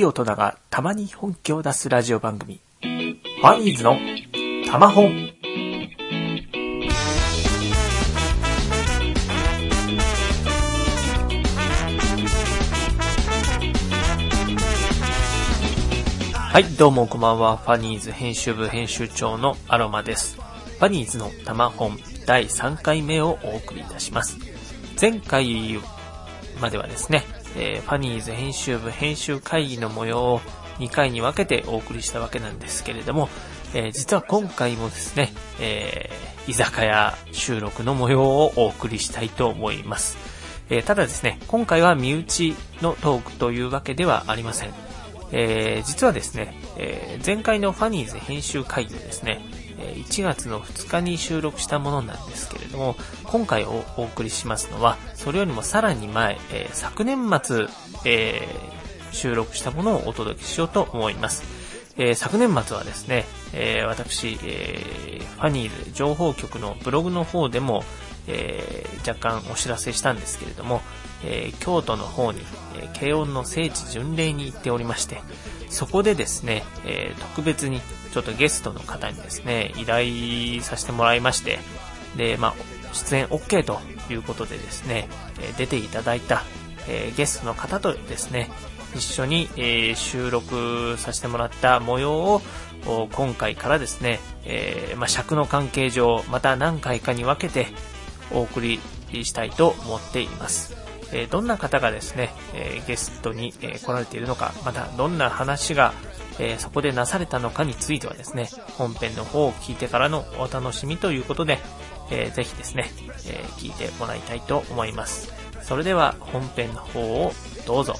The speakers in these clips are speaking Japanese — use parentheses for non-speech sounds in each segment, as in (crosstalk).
い大人がたまに本気を出すラジオ番組、ファニーズのたま本。はい、どうもこんばんは。ファニーズ編集部編集長のアロマです。ファニーズのたま本第3回目をお送りいたします。前回まではですね、えーファニーズ編集部編集会議の模様を2回に分けてお送りしたわけなんですけれども、えー実は今回もですね、えー居酒屋収録の模様をお送りしたいと思います。えただですね、今回は身内のトークというわけではありません。え実はですね、え前回のファニーズ編集会議をですね、1月の2日に収録したものなんですけれども、今回お送りしますのは、それよりもさらに前、えー昨年末、えー収録したものをお届けしようと思います。えー昨年末はですね、え私、えファニーズ情報局のブログの方でも、え若干お知らせしたんですけれども、えー京都の方に、えー慶音の聖地巡礼に行っておりまして、そこでですね、えー特別にちょっとゲストの方にですね、依頼させてもらいまして、で、まあ、出演 OK ということでですね、え出ていただいた、えゲストの方とですね、一緒に、え収録させてもらった模様を今回からですね、えーまあ、尺の関係上、また何回かに分けてお送りしたいと思っています。えどんな方がですね、えゲストに、え来られているのか、またどんな話が、えそこでなされたのかについてはですね、本編の方を聞いてからのお楽しみということで、えーぜひですね、え聞いてもらいたいと思います。それでは本編の方をどうぞ。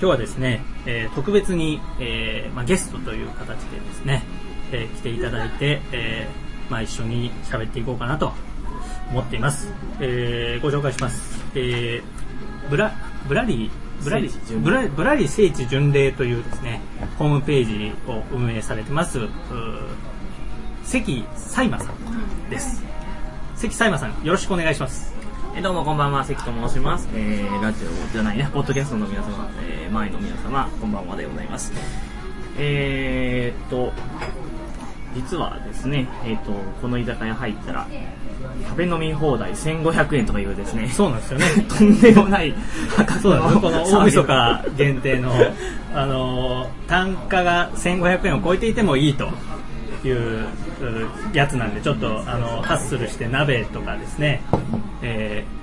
今日はですね、えー特別に、えーまあ、ゲストという形でですね、えー来ていただいて、えーまあ、一緒に喋っていこうかなと思っています。えーご紹介します。えーブラ、ブラリー、ブラリー、聖地巡礼ブラブラリー聖地巡礼というですね、ホームページを運営されてます、関サイマさんです。関サイマさん、よろしくお願いします。えーどうもこんばんは、関と申します。えー、ラジオじゃないね、ポッドキャストの皆様、えー、前の皆様、こんばんはでございます。えーっと、実はですね、えーっと、この居酒屋入ったら、食べ飲み放題1500円とかいうですね、そうなんですよね。(laughs) とんでもない価格そうな。この大晦か日限定の、(laughs) あのー単価が1500円を超えていてもいいといううやつなんで、ちょっと、あの、ハッスルして鍋とかですね、えー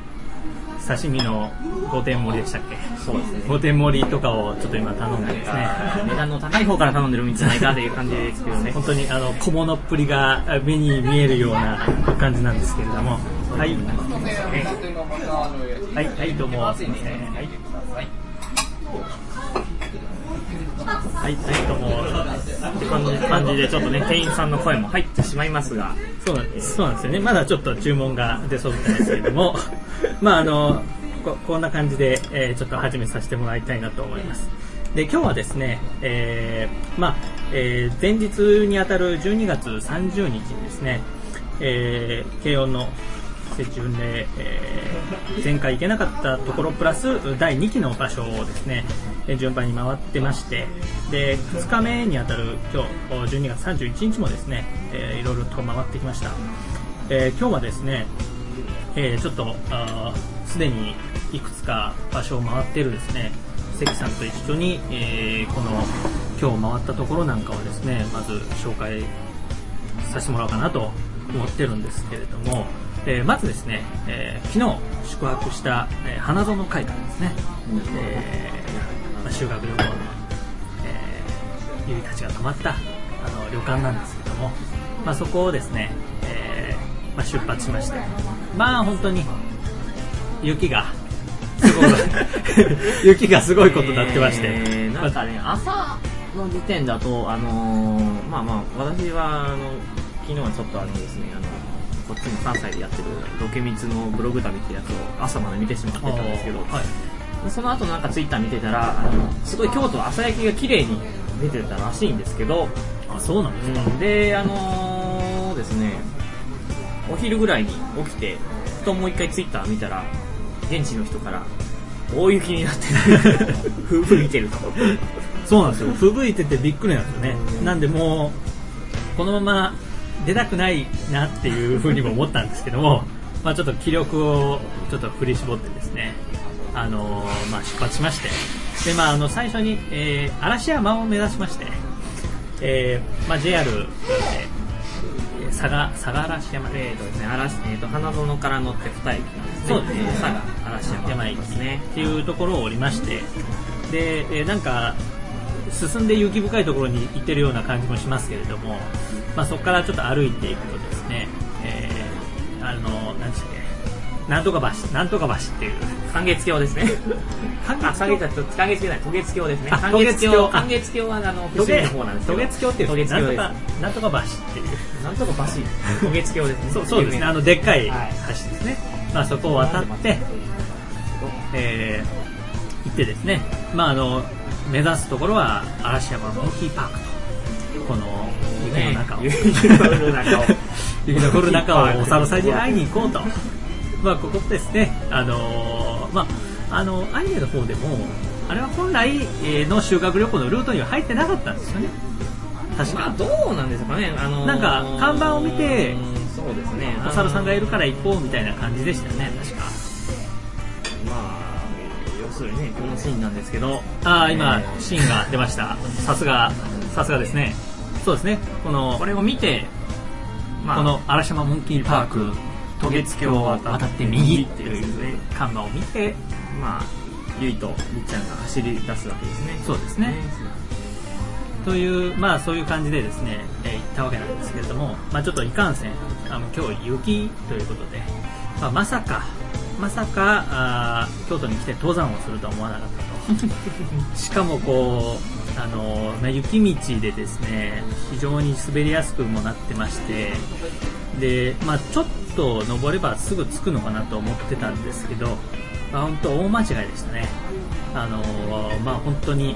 刺身の5点盛りでしたっけ？そうですね。5点盛りとかをちょっと今頼んでですね、値段の高い方から頼んでるんじゃないかという感じですけどね。本当にあの小物っぷりが目に見えるような感じなんですけれども、はい、はい、はい、どうも、すみません、はい。はい、はい、どうも。って感じ感じで、ちょっとね、店員さんの声も入ってしまいますが、そうなんです。そうなんですよね。まだちょっと注文が出そうみたいですけれども、(laughs) まああのここんな感じで、えーちょっと始めさせてもらいたいなと思います。で今日はですね、えーまあえー前日にあたる12月30日にですね、えー慶応の設置運で、えー前回行けなかったところプラス第2期の場所をですね順番に回ってましてで2日目にあたる今日12月31日もですね、えーいろいろと回ってきました、えー今日はですね、えーちょっとすでにいくつか場所を回っているですね関さんと一緒に、えーこの今日回ったところなんかをですねまず紹介させてもらおうかなと思ってるんですけれども、えーまずですね、えー昨日宿泊した、えー花園会館ですね、えーまあ修学旅行の、えー、ゆいたちが泊まったあの旅館なんですけども、まあ、そこをですね、えーまあ、出発しましてまあ本当に雪がすごい (laughs) 雪がすごいことになってまして、えーなんかね、朝の時点だと、あのーまあまあ、私は、あの、昨日はちょっとあのですね、あの、こっちの関西でやってるロケミツのブログ旅ってやつを朝まで見てしまってたんですけど、はい。その後なんかツイッター見てたら、あのすごい京都朝焼きが綺麗に出てたらしいんですけど、あそうなんですか、うん。で、あのーですね、お昼ぐらいに起きて、ふともう一回ツイッター見たら、現地の人から、大雪になってる。(laughs) 風吹いてると。そうなんですよ。吹雪いててびっくりなんですよね。なんでもうこのまま出たくないなっていうふうにも思ったんですけども (laughs) まあちょっと気力をちょっと振り絞ってですねあのーまあ出発しましてでまああの最初に、えー嵐山を目指しまして、えーまあ JR、えー佐賀佐賀嵐山えーとですね、嵐、えーと、花園から乗って2駅なんですね。そうですねえー佐賀、嵐山山駅ですね。っていうところを降りましてで、えーなんか進んで雪深いところに行ってるような感じもしますけれども、まあ、そこからちょっと歩いていくとですね、えーあの何でしたっけなんとか橋なんとか橋っていう寒月橋ですね。(laughs) あ、寒月橋、寒月橋じゃない、渡月橋ですね。あ寒月橋、渡月橋はあの、渡伏見の方なんですけど。月橋っていうなんとか。なんとか橋っていうなんとか橋？渡月橋ですね。そうそうですね (laughs) あのでっかい橋はいですね、まあ、そこを渡って、えー行ってですね、まあ、あの目指すところは嵐山モンキーパークとこの雪の中を、(laughs) ね雪の中を。(laughs) 雪の降る中をお猿さんに会いに行こうと、まあ、ここですね、あのーまあ、あのアニメの方でもあれは本来えーの修学旅行のルートには入ってなかったんですよね。確か、まあ、どうなんですかね。あのーなんか看板を見てうんそうですね。お猿さんがいるから行こうみたいな感じでしたよね。確か。まあ、要するにね、このシーンなんですけど、ああ今えー。シーンが出ました。さすがさすがですねそうですね。このこれを見て、まあ、この嵐山モンキーパーク渡月橋を渡って右っていう看板を見てまあ、ゆいとりっちゃんが走り出すわけですね。そうですね。というまあそういう感じでですね、えー行ったわけなんですけれども、まあ、ちょっといかんせんあの今日雪ということで、まあ、まさかまさかあー京都に来て登山をするとは思わなかったと。(laughs) しかもこうあの、まあ、雪道でですね非常に滑りやすくもなってましてで、まあ、ちょっと登ればすぐ着くのかなと思ってたんですけど、まあ、本当大間違いでしたね。あのまあ本当に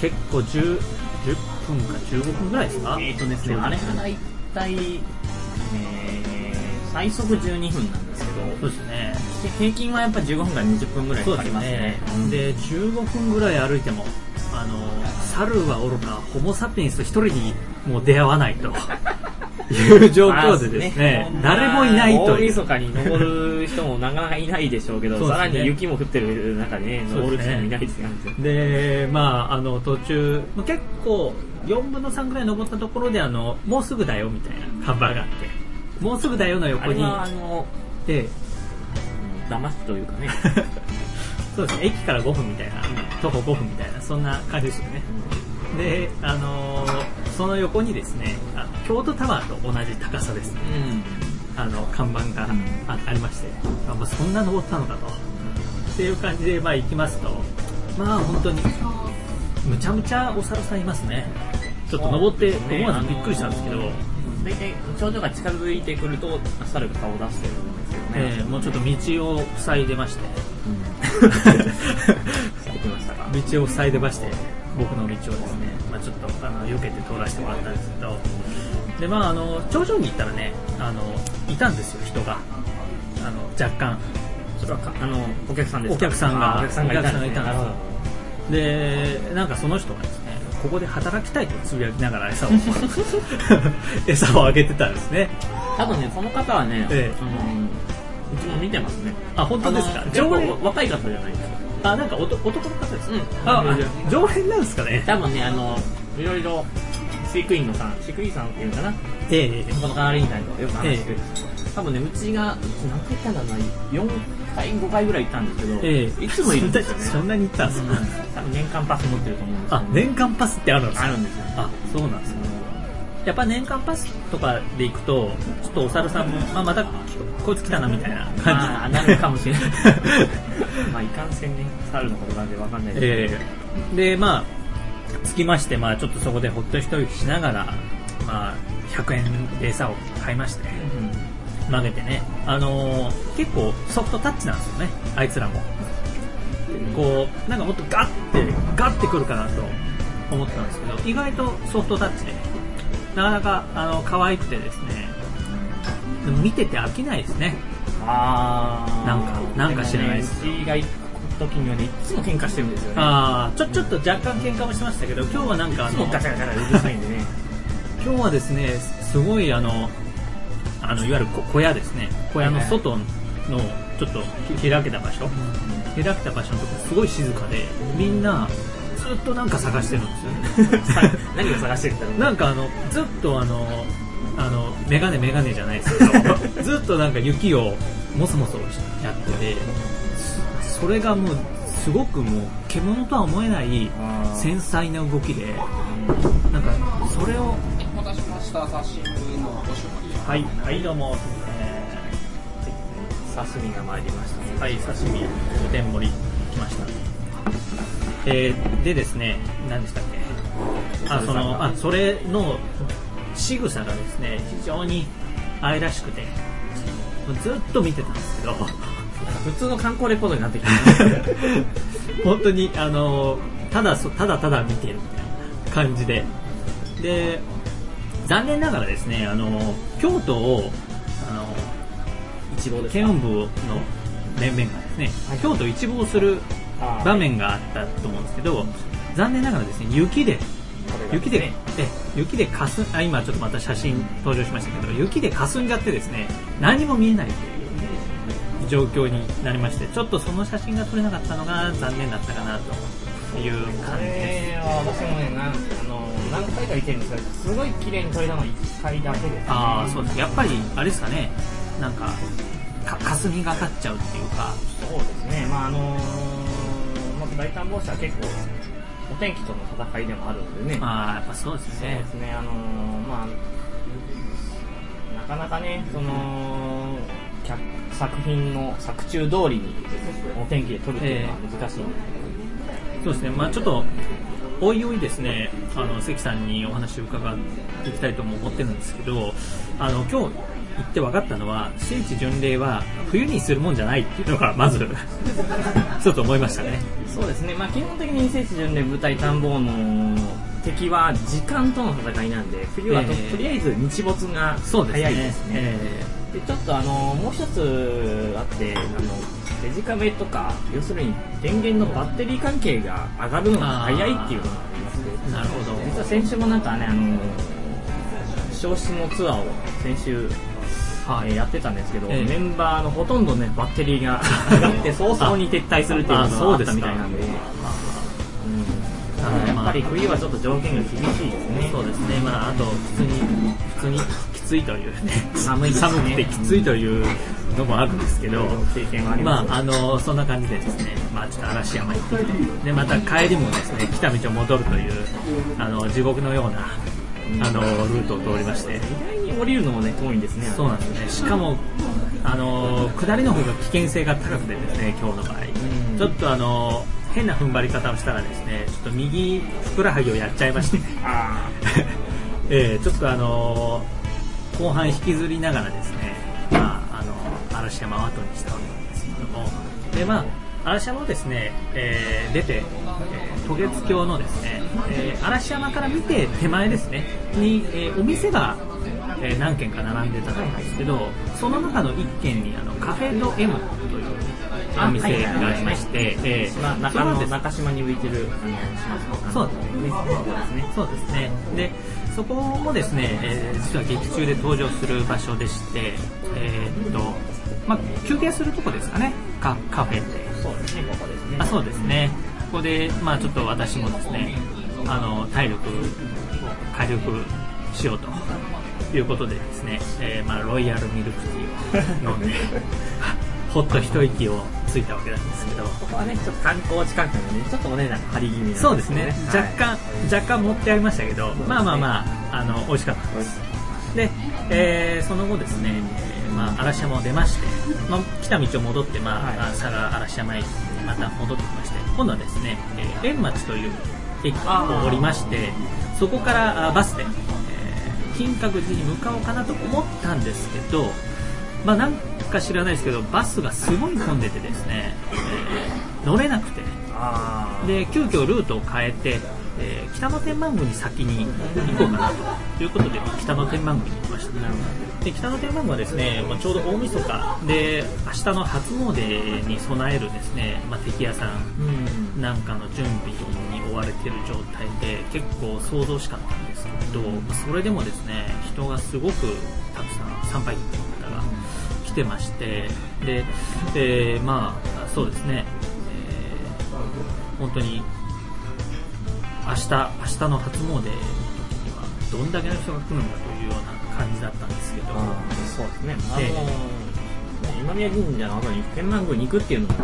結構 10, 10分か15分ぐらいですか？えっとですね、あれが大体、えー、最速12分なんですけど、そうですね。で平均はやっぱ15分から20分ぐらいかかりますね。ね。うん。で15分ぐらい歩いてもあの猿はおろかホモ・サピエンス一人にもう出会わないと。(laughs) いう状況でですねまあ誰もいないという。大晦日に登る人もなかなかいないでしょうけど、ね。さらに雪も降ってる中でね、登る人もいないですよ。でまああの途中結構4分の3ぐらい登ったところであのもうすぐだよみたいな看板があって。もうすぐだよのあ横に。れはあの、ええ騙しというかね、(laughs) そうですね。駅から5分みたいな徒歩5分みたいなそんな感じですよね。であのーその横にですねあの京都タワーと同じ高さです。ねあの看板があありまして、あまあ、そんな登ったのかと。っていう感じでまあ行きますとまあ本当にむちゃむちゃお猿さんいますね。ちょっと登って思わずびっくりしたんですけど、大体頂上が近づいてくると猿が顔を出してるんですよね、えーもうちょっと道を塞いでまして (laughs) 道を塞いでまして僕の道をですね、まあ、ちょっとあの避けて通らせてもらったんですけどでまああの頂上に行ったらねあのいたんですよ人が。あの若干。それはかあのお客さんですか？お客さんがあお客さんがいたんですね。でなんかその人がですねここで働きたいとつぶやきながら餌を (laughs) (laughs) 餌をあげてたんですね。多分ねその方はね、ええ。あの見てますね。あ本当ですか？あの結構常連若い方じゃないですか。あなんかおと男の方ですか、うん。ああ常連なんですかね？多分ねあのいろいろ飼育員のさん飼育員さんっていうのかな？ええ。この係員さんとよく話して。る、多分ねうちが何回行ったんだろうな4回5回ぐらい行ったんですけど、ええ。いつもいるんですよね。そんなに行ったんですか、多分年間パス持ってると思うんですけどあ年間パスってあるんですかあるんですよ。あそうなんですねやっぱ年間パスとかで行くとちょっとお猿さんも、まあ、またこいつ来たなみたいな感まあなるかもしれない。(laughs) まあいかんせんね猿のことなんでわかんないじですけど、えーでまあ着きまして、まあ、ちょっとそこでほっと一息しながら、まあ、100円で餌を買いましてうん。投げてね、あのー結構ソフトタッチなんですよね。あいつらも。こうなんかもっとガッてガッてくるかなと思ったんですけど意外とソフトタッチでなかなかあの可愛くてですね。でも見てて飽きないですね。あー。なんかなんか知らないです。ねが行く時にはねいつも喧嘩してるんですよね。ああちょちょっと若干喧嘩もしましたけど今日はなんかあいつガチャガチャうるさいんでね。(laughs) 今日はですねすごいあのあのいわゆる小小屋ですね。小屋の外のちょっとひ開けた場所。開けた場所のとこすごい静かでみんなずっとなんか探してるんですよね。(laughs) 何を探してるんだろうなんかあのずっとあのあのメガネメガネじゃないですけど (laughs) ずっとなんか雪をもそもそやっててそそれがもうすごくもう獣とは思えない繊細な動きでなんかそれをお待たせしました刺身のご処理はいはいどうも、刺身が参りましたねはい刺身お天盛り来ましたえーでですね何でしたっけ？あそのあそれの仕草がですね非常に愛らしくてずっと見てたんですけど。(laughs) 普通の観光レポートになってきて (laughs) 本当にあのただそただただ見てるみたいな感じで。で残念ながらですねあの京都をあの一望です検温部の面々がですね、はい。京都を一望する場面があったと思うんですけど残念ながらですね雪で雪で、え雪でかすあ今ちょっとまた写真登場しましたけど雪で霞んじゃってですね何も見えないという状況になりましてちょっとその写真が撮れなかったのが残念だったかなというこ感じです。私もねなんあの何回か行ってるんですけどすごい綺麗に撮れたのは1回だけです、ね、ああそうです。やっぱりあれですかね。なんかか霞がかっちゃうっていうか。そうですね。まああのまず大胆防止は結構お天気との戦いでもあるんでね。ああやっぱそうですそうねですね、あのーまあ、なかなかね、その、脚作品の作中通りにお天気で撮るっていうのは難しいんで、そうですね、まあちょっと、おいおいですね、あの関さんにお話を伺っていきたいとも思ってるんですけど、あの今日行って分かったのは、聖地巡礼は冬にするもんじゃないっていうのが、まず、ちょっと思いましたね。そうですね、まあ、基本的に聖地巡礼舞台探訪の敵は時間との戦いなんで、冬はと,、ええとりあえず日没がそうですね。早いですね。えでちょっとあのもう一つあってあのデジカメとか要するに電源のバッテリー関係が上がるのが早いっていうのがありまなるほど。実は先週もなんかねあの消失のツアーを先週、はいえーやってたんですけど、ええ。メンバーのほとんどねバッテリーが (laughs) 上がって早々に撤退するっていうのがあったみたいなんで。うん。やっぱり冬はちょっと条件が厳しいですね。そうですね、まあ、あと普通に、普通にきついというね、(laughs) 寒いね。寒くてきついというのもあるんですけど、経験はありま、あ、あのそんな感じでですね、まあ、ちょっと嵐山行ってでまた帰りもですね来た道を戻るというあの地獄のようなあのルートを通りまして、降りるのもね遠いんですね。そうなんですね、しかもあの下りの方が危険性が高くてですね今日の場合、ん。ちょっとあの変な踏ん張り方をしたらですねちょっと右ふくらはぎをやっちゃいまして。あ (laughs) えーちょっとあのー後半引きずりながらですね、まあ、あの嵐山を後にしたわけなんですけども。で、まあ、嵐山をですね、えー出て、えー渡月橋のですね、えー嵐山から見て手前ですねに、えーお店が、えー何軒か並んでたんですけどその中の1軒にあのカフェド M というお店がありまして、えーまあ、中島に浮いてるあの島そう。ねそうですね。そうですね。で、そこもですね、えー実は劇中で登場する場所でして、えーっと、まあ、休憩するとこですかね、カカフェで。そうですね。ここですね。あ、そうですね。ここで、まあ、ちょっと私もですね、あの、体力を回復しようということでですね、えーまあ、ロイヤルミルクティーを飲んで、(laughs) ほっと一息をついたわけなんですけど、ここはねちょっと観光地関係のねちょっとお値段張り気味なんですそうですね、若はい。干、若干持ってありましたけど、まあまあまあ、あの美味しかったです。で、えーその後ですね、えーまあ、嵐山を出まして、まあ、来た道を戻って、まあはい。あ佐賀嵐山駅にまた戻ってきまして、今度はですね、えー円町という駅を降りまして、そこからあバスで、えー金閣寺に向かおうかなと思ったんですけど、まあ、なんか知らないですけど、バスがすごい混んでてですね、えー乗れなくて。あで急遽ルートを変えて、えー北野天満宮に先に行こうかなということで北野天満宮に行きました。で北野天満宮はですね、まあ、ちょうど大晦日。で明日の初詣に備えるですね、まあ、敵屋さん。なんかの準備に追われてる状態で結構想像しかったんですけどそれでもですね人がすごくたくさん参拝客の方が来てましてででまあそうですね、えー本当に明日明日の初詣の時にはどんだけの人が来るのかというような感じだったんですけど、そうですね。あのえ今宮神社の後に天満宮に行くっていうのも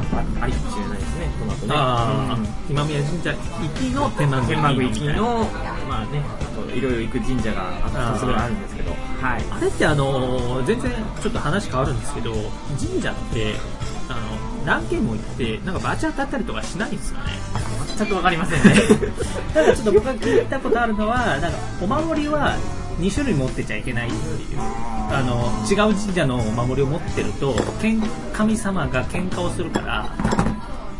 ありかもしれないですねこの後ね。ああ、うん。今宮神社行きの天満宮天満宮行きのまあねあといろいろ行く神社があと2つぐらいあるんですけど。はい。あれってあの全然ちょっと話変わるんですけど神社ってあの何軒も行ってなんかバチ当たったりとかしないんですよね？全くわかりませんね。(laughs) ただちょっと僕が聞いたことあるのはなんかお守りは2種類持ってちゃいけないっていうあの違う神社のお守りを持ってると神様が喧嘩をするから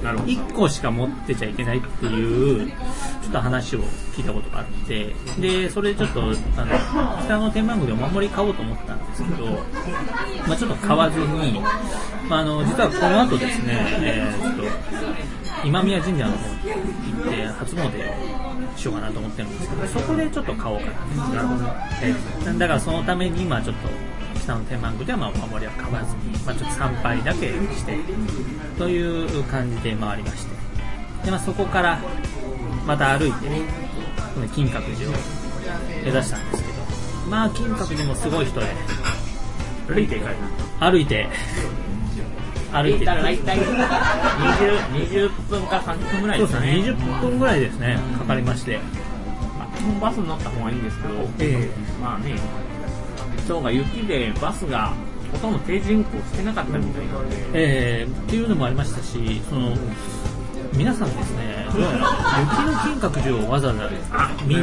なるほど。1個しか持ってちゃいけないっていうちょっと話を聞いたことがあってでそれでちょっとあの北の天満宮でお守り買おうと思ったんですけど、まあ、ちょっと買わずに、まあ、あの実はこの後ですね、えーちょっと今宮神社の方に行って初詣をしようかなと思ってるんですけどそこでちょっと買おうかななるほど、えーだからそのために今ちょっと北の天満宮ではまあお守りは買わずに、まあ、ちょっと参拝だけしてという感じで回りましてで、まあ、そこからまた歩いてこの金閣寺を目指したんですけどまあ金閣寺もすごい人で歩いて行かれた歩いて歩いてたら大体。20, 20分か30分ぐらいそうですね。ですかね20分ぐらいですね。かかりまして。まあ基本バスに乗った方がいいんですけど、えまあね今日が雪でバスがほとんど定時運行してなかったみたいなので、えーっていうのもありましたしその皆さんですねどうやら雪の金閣寺をわざわざ見に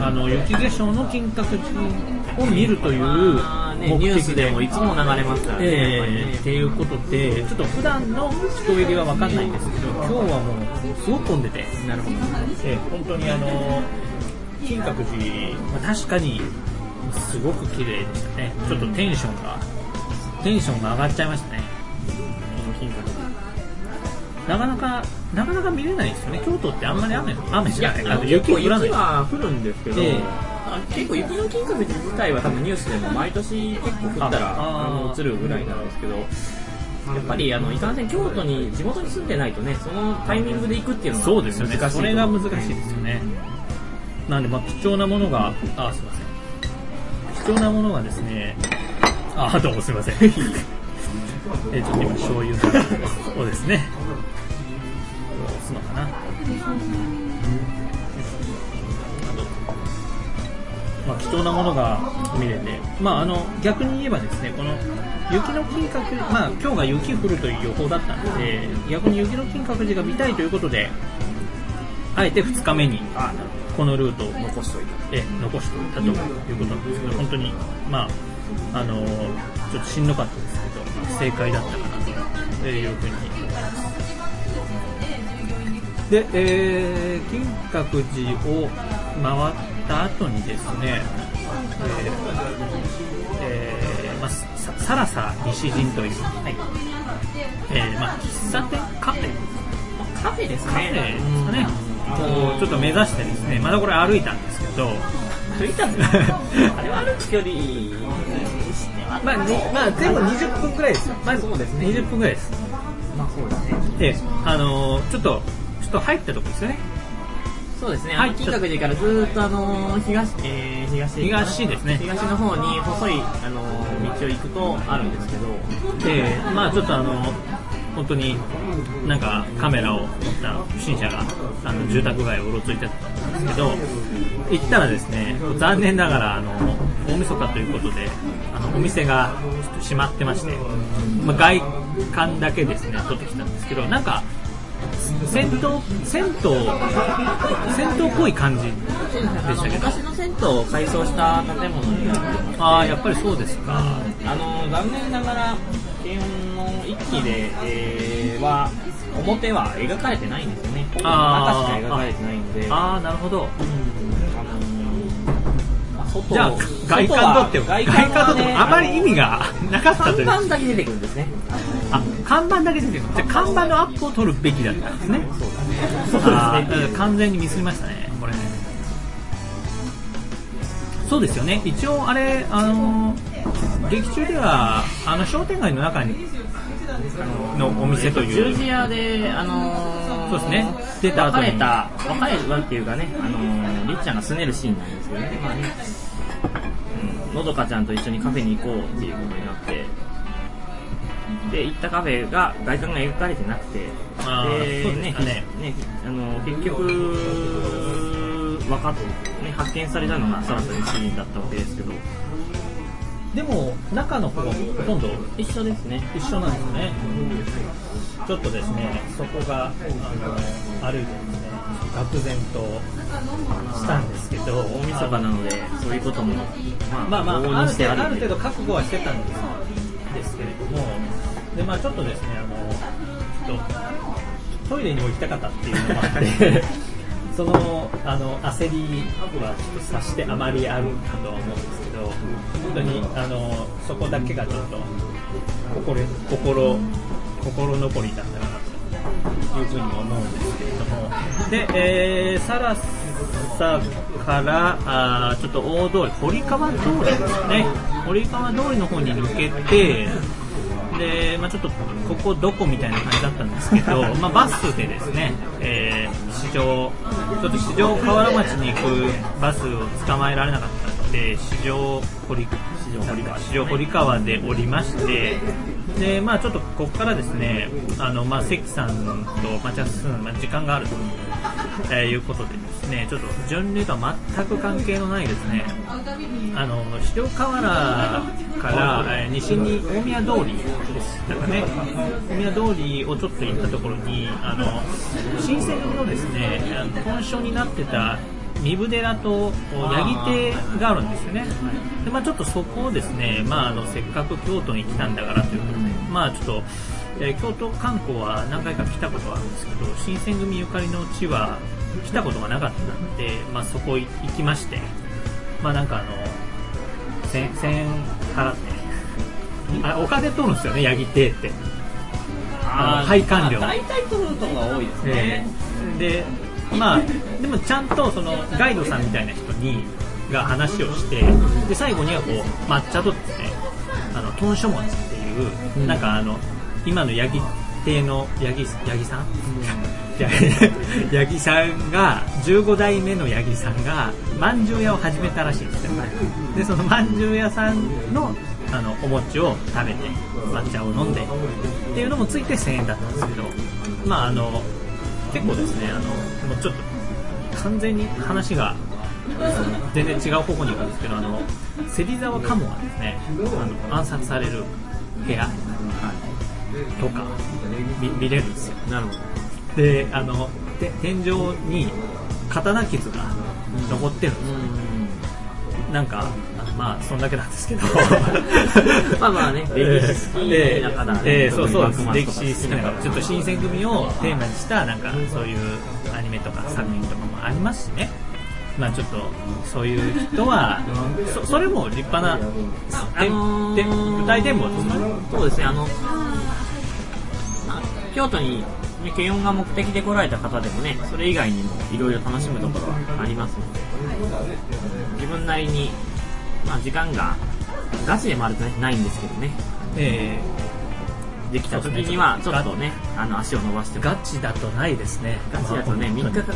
あの雪化粧の金閣寺を見るというまあね、目ニュースでもいつも流れますからね、えーっていうことでちょっと普段の人入りは分かんないんですけど今日はもうすごく混んでて、なるほど。えー本当にあの金閣寺、まあ、確かにすごく綺麗でしたね。ちょっとテンションがテンションが上がっちゃいましたね。金閣寺。なかなかなかなか見れないですよね。京都ってあんまり雨雨じゃないあの雪降らない。雪は降るんですけど、ええあ結構雪の金閣寺自体は多分ニュースでも毎年結構降ったらああの映るぐらいなんですけどやっぱりあのいかんせん京都に地元に住んでないとねそのタイミングで行くっていうのがそうですよね。難しいとそれが難しいですよね。なんでまあ貴重なものがあすいません。貴重なものがですねあどうもすいません。(laughs) えーちょっと今醤油をですね。押すのかなまあ、貴重なものが見れて、まあ、あの逆に言えばですねこの雪の金閣寺、まあ、今日が雪降るという予報だったので逆に雪の金閣寺が見たいということであえて2日目にこのルートを残しといた。え残しといたということなんですけど本当にまああのちょっとしんどかったですけど、正解だったかなというふうに思います。で、えー金閣寺を回った後にですね、えーえーまあ、ささらさ西陣という、えーまあ、喫茶店カフェカフェですカフェ。ですかね、ちょっと目指してですねまだこれ歩いたんですけど歩いたんですあれは歩く距離まあ、ねまあ、前後20分くらいですよ。まずそうですね。20分くらいです。まあそうですねで、あのーちょっと、ちょっと入ったとこですよね。そうですね、はい。金閣寺からずーっとあの東、えー、東東ですね。東の方に細いあの道を行くとあるんですけど、で、まあちょっとあの、本当になんかカメラを持った不審者があの住宅街をうろついてたんですけど、行ったらですね、残念ながらあの大晦日ということで、あのお店がちょっと閉まってまして、まあ、外観だけですね、撮ってきたんですけど、なんか、銭湯銭湯銭湯っぽい感じでしたけど。昔の銭湯を改装した建物になってああやっぱりそうですか、あの残念ながら軽音の一期で、えーは表は描かれてないんですよね。中しか描かれてないので。ああなるほど。あのーまあ外じゃあ外観とっても外外観とってあまり意味がなかったという。看板だけ出てくるんですね。あ看板だけ出てる。じゃあ看板のアップを取るべきだったんですね。あー完全にミスりましたねこれそうですよね。一応あれあの劇中ではあの商店街の中にのお店という。十字架で、あのー、そうですね。出た後に。別れた別れるっていうかね、あのー、りっちゃんがすねるシーンなんですけどね,、まあねうん、のどかちゃんと一緒にカフェに行こうっていうことになって。で行ったカフェが外観が描かれてなくて。でね。あの結局分かっね、発見されたのがサラサのシーンだったわけですけど。でも中の方はほとんど一緒ですね。一緒なんですねちょっとですねそこがあの歩いてですね愕然としたんですけど大晦日なのでそういうこともまあまあまあ、ある程度覚悟はしてたんですけれども、でまあ、ちょっとですねあのとトイレにも行きたかったっていうのもあって、(laughs) そのあの焦りはちょっと察してあまりあるかとは思うんですけど、本当にあのそこだけがちょっと心心心残りだったかなというふうに思うんですけれども、で、えー、サラサからあーちょっと大通り、堀川通りですね、堀川通りの方に抜けて、で、まあ、ちょっとここどこみたいな感じだったんですけど、(laughs) まあ、バスでですね、えー市場、ちょっと市場河原町に行くバスを捕まえられなかったので、市場堀市場堀川で降りまして、で、まあ、ちょっとここからですね、あの、まあ、関さんと待ち合わせするのにまあ時間があると。えーいうことでですね、ちょっと巡礼とは全く関係のないですね、あの四条河原から、えー西に大宮通りでしたかね、大宮通りをちょっと行ったところに、あの新選組のですね、あの本所になってた壬生寺と八木亭があるんですよね。でまあ、ちょっとそこをですね、まあ、あのせっかく京都に来たんだからということで、まあ、ちょっと、えー京都観光は何回か来たことはあるんですけど、新選組ゆかりの地は来たことがなかったので、まあ、そこ行きまして、まあ、なんかあの、1000 1000円払って、あお金取るんですよね、八木亭って。あの配管料。大体取るとこが多いですね、えーでまあでもちゃんとそのガイドさんみたいな人にが話をしてで最後にはこう抹茶とですねあの豚書餅っていう、なんかあの今の八木亭の八木八木さん、八木さんが15代目の八木さんがまんじゅう屋を始めたらしいんですよ。でそのまんじゅう屋さんのあのお餅を食べて抹茶を飲んでっていうのもついて1000円だったんですけどまああの結構ですねあのもうちょっと完全に話が全然違う方向に行くんですけどあの芹沢鴨がですねあの暗殺される部屋とか見見れるんですよ。なるほど。であのて天井に刀傷が残ってるんですよ、なんかまあそんだけなんですけど。(laughs) まあまあね歴史好きな方はね。ええそうそう歴史好きな方。ちょっと新選組をテーマにしたなんかそういうアニメとか作品とかもありますしね。まあちょっとそういう人はそそれも立派なてあの舞台展望ですねそうですね。あの、まあ、京都に、ね、軽音が目的で来られた方でもねそれ以外にもいろいろ楽しむところはありますので。自分なりに、まあ、時間がガチで回れてないんですけどね。えできた時にはちょっとねあの足を伸ばして。ーガチだとないですね。ガチだとね3まあ日か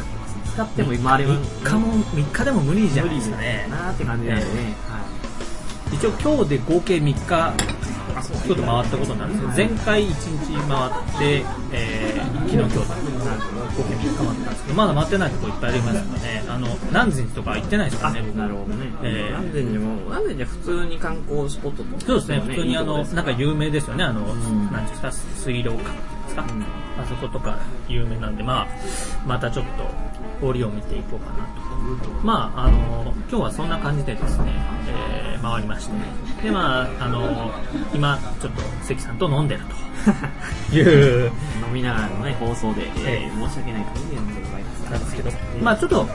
使っても回れる3日も3日でも無理じゃないですかね。なーって感じなんでね、一応今日で合計3日京都回ったことになるんですけど前回1日回って、えー昨日京都合計3日回ったんですけどまだ回ってないとこいっぱいありますからねあの南禅寺とか行ってないですからね僕なるほどね。えー南禅寺も、南禅寺は普通に観光スポットとそうですね普通にあのなんか有名ですよねあの、ん。なんていうんですか水道管ですか、うん。あそことか有名なんで、まあ、またちょっと折を見ていこうかなと。まあ、あの、今日はそんな感じでですね、えー回りまして、で、まあ、あの、今、ちょっと関さんと飲んでると。(laughs) いう。飲みながらのね、放送で、ええー申し訳ない限りでございます。なんですけど、まあちょっと、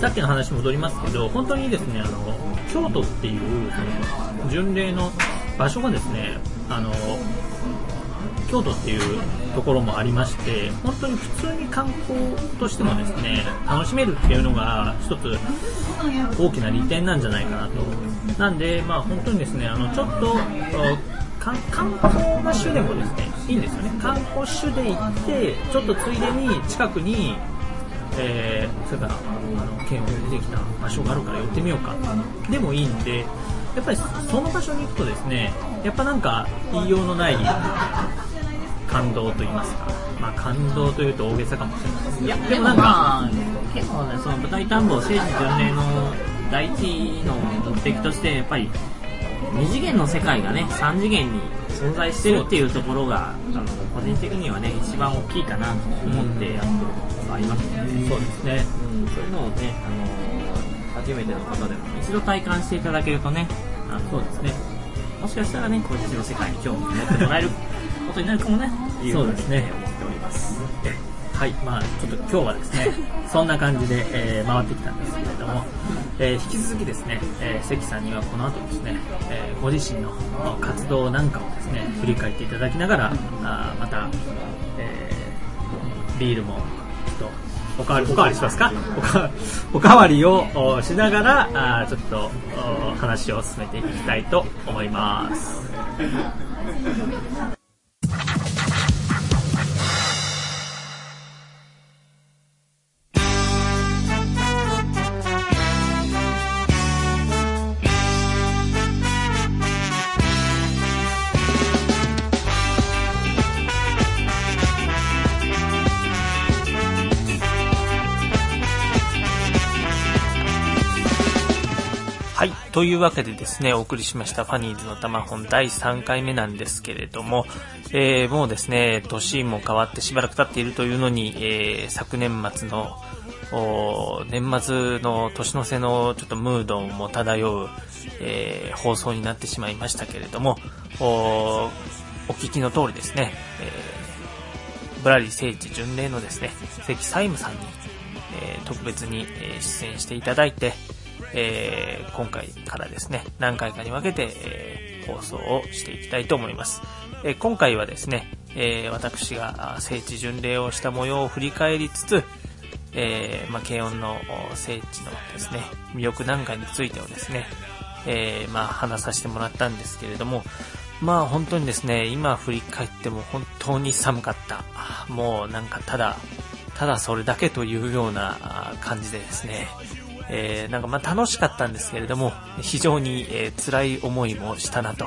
さっきの話戻りますけど、本当にですね、あの、京都っていう、巡礼の場所がですね、あの、京都っていうところもありまして、本当に普通に観光としてもですね、楽しめるっていうのが一つ大きな利点なんじゃないかなと。なんで、まあ本当にですね、あの、ちょっと、観光が主でもですね、いいんですよね。観光主で行って、ちょっとついでに近くに、えー、それから、あの、県を出てきた場所があるから寄ってみようか。でもいいんで、やっぱりその場所に行くとですね、やっぱなんか言いようのない感動と言いますか、まあ感動というと大げさかもしれないです。いや、ででもなんかか、結構ね、その舞台探訪、聖地巡礼の第一の目的として、やっぱり、二次元の世界がね、三次元に存在してるっていうところが、あの、個人的にはね、一番大きいかなと思ってやってるのがありますので、そうですね。うん、そういうのをね、あの初めての方でも一度体感していただけるとね、あのそうですね。もしかしたらね、こっちの世界に興味を持ってもらえることになるかもね、というふうにそうですね。思っております。はい、まあちょっと今日はですね、(laughs) そんな感じで、えー回ってきたんですけれども、えー引き続きですね、えー関さんにはこの後ですね、えーご自身の活動なんかをですね、振り返っていただきながら、あーまた、えービールもちょっとおかわり、おかわりしますか？おかわりをおしながら、あーちょっとお話を進めていきたいと思います。というわけでですね、お送りしましたファニーズの玉本第3回目なんですけれども、えー、もうですね、年も変わってしばらく経っているというのに、えー、昨年末の、年末の年の瀬のちょっとムードも漂う、えー放送になってしまいましたけれども、おお聞きの通りですね、えーブラリー聖地巡礼のですね、関サイムさんに、えー特別に、出演していただいて、えー今回からですね、何回かに分けて、えー放送をしていきたいと思います。えー今回はですね、え私が聖地巡礼をした模様を振り返りつつ、えまあ、慶音の聖地のですね、魅力なんかについてをですね、えまあ、話させてもらったんですけれども、まあ本当にですね、今振り返っても本当に寒かった。もうなんかただ、ただそれだけというような感じでですね、えーなんかまあ楽しかったんですけれども、非常に、えー辛い思いもしたなと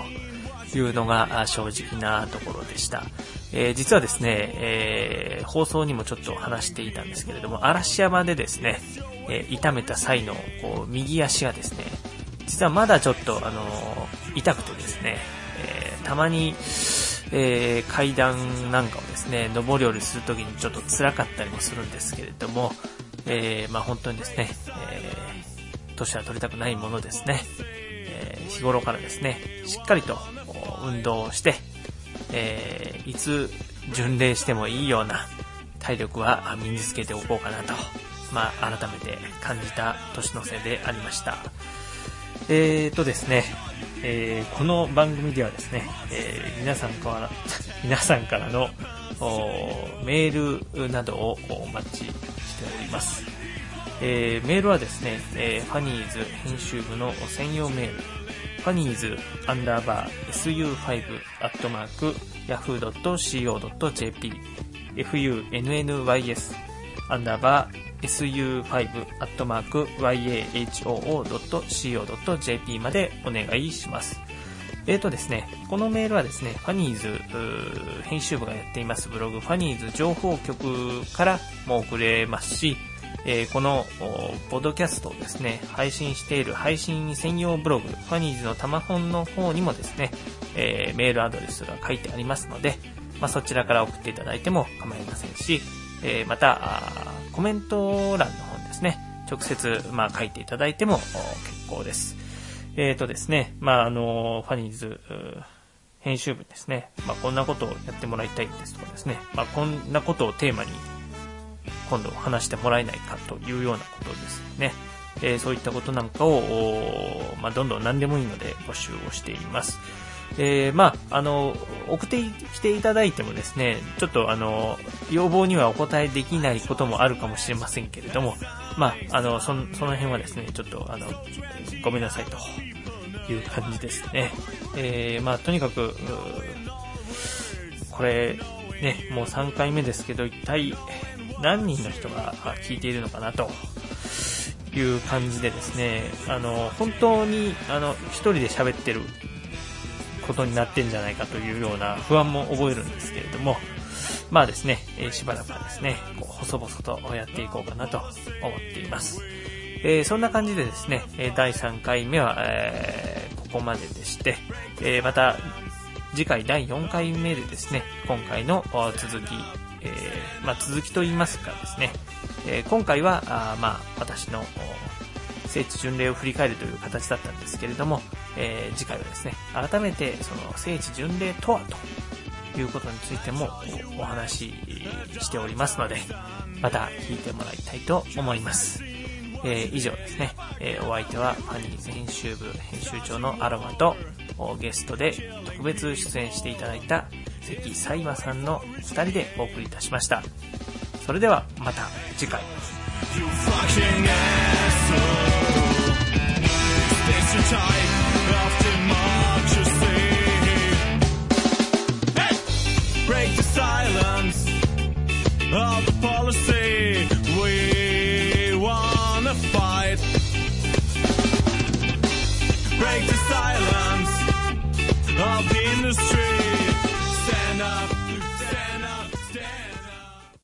いうのが正直なところでした。えー実はですね、えー放送にもちょっと話していたんですけれども、嵐山でですね、えー痛めた際のこう右足がですね、実はまだちょっと、あのー痛くてですね、えーたまに、えー階段なんかをですね、上り下りするときにちょっと辛かったりもするんですけれども、えーまあ本当にですね、年は取りたくないものですね、えー日頃からですね、しっかりと運動をして、えーいつ巡礼してもいいような体力は身につけておこうかなと、まあ改めて感じた年の瀬でありました。えーとですね、えーこの番組ではですね、えー皆さんから、(laughs) 皆さんからのおメールなどをお待ちしております。えーメールはですね、えーファニーズ編集部の専用メール、ファニーズアンダーバー SU5 アットマーク yahoo.co.jp funnys アンダーバー su5 アットマーク yahoo.co.jp までお願いします。えーとですね、このメールはですね、ファニーズ編集部がやっていますブログ、ファニーズ情報局からも送れますし、えーこの、ポッドキャストをですね、配信している配信専用ブログ、ファニーズのタマフォンの方にもですね、えーメールアドレスが書いてありますので、まあ、そちらから送っていただいても構いませんし、えー、また、コメント欄の方にですね、直接、まあ、書いていただいても結構です。えっ、ー、とですね、まあ、あの、ファニーズ、編集部ですね、まあ、こんなことをやってもらいたいですとかですね、まあ、こんなことをテーマに今度話してもらえないかというようなことですね。えー、そういったことなんかを、まあ、どんどん何でもいいので募集をしています。えー、まあ、あの、送ってきていただいてもですね、ちょっとあの、要望にはお答えできないこともあるかもしれませんけれども、まあ、あの、その、その辺はですね、ちょっとあの、ごめんなさいという感じですね。えー、まあ、とにかく、これ、ね、もう3回目ですけど、一体何人の人が聞いているのかなという感じでですね、あの、本当に、あの、一人で喋ってることになってんじゃないかというような不安も覚えるんですけれども、まあですね、えしばらくはですね、こう細々とやっていこうかなと思っています。えー、そんな感じでですね、第3回目は、えー、ここまででして、えー、また次回第4回目でですね、今回の続き、えー、まあ、続きと言いますかですね、え今回は、あまあ、私の聖地巡礼を振り返るという形だったんですけれども、え次回はですね、改めてその聖地巡礼とはということについてもお話ししておりますので、また聞いてもらいたいと思います。えー、以上ですね、えー、お相手はファニーズ編集部編集長のアロマとゲストで特別出演していただいた関サイマさんの2人でお送りいたしました。それではまた次回。Break the silence of the policy we break the silence of the industry.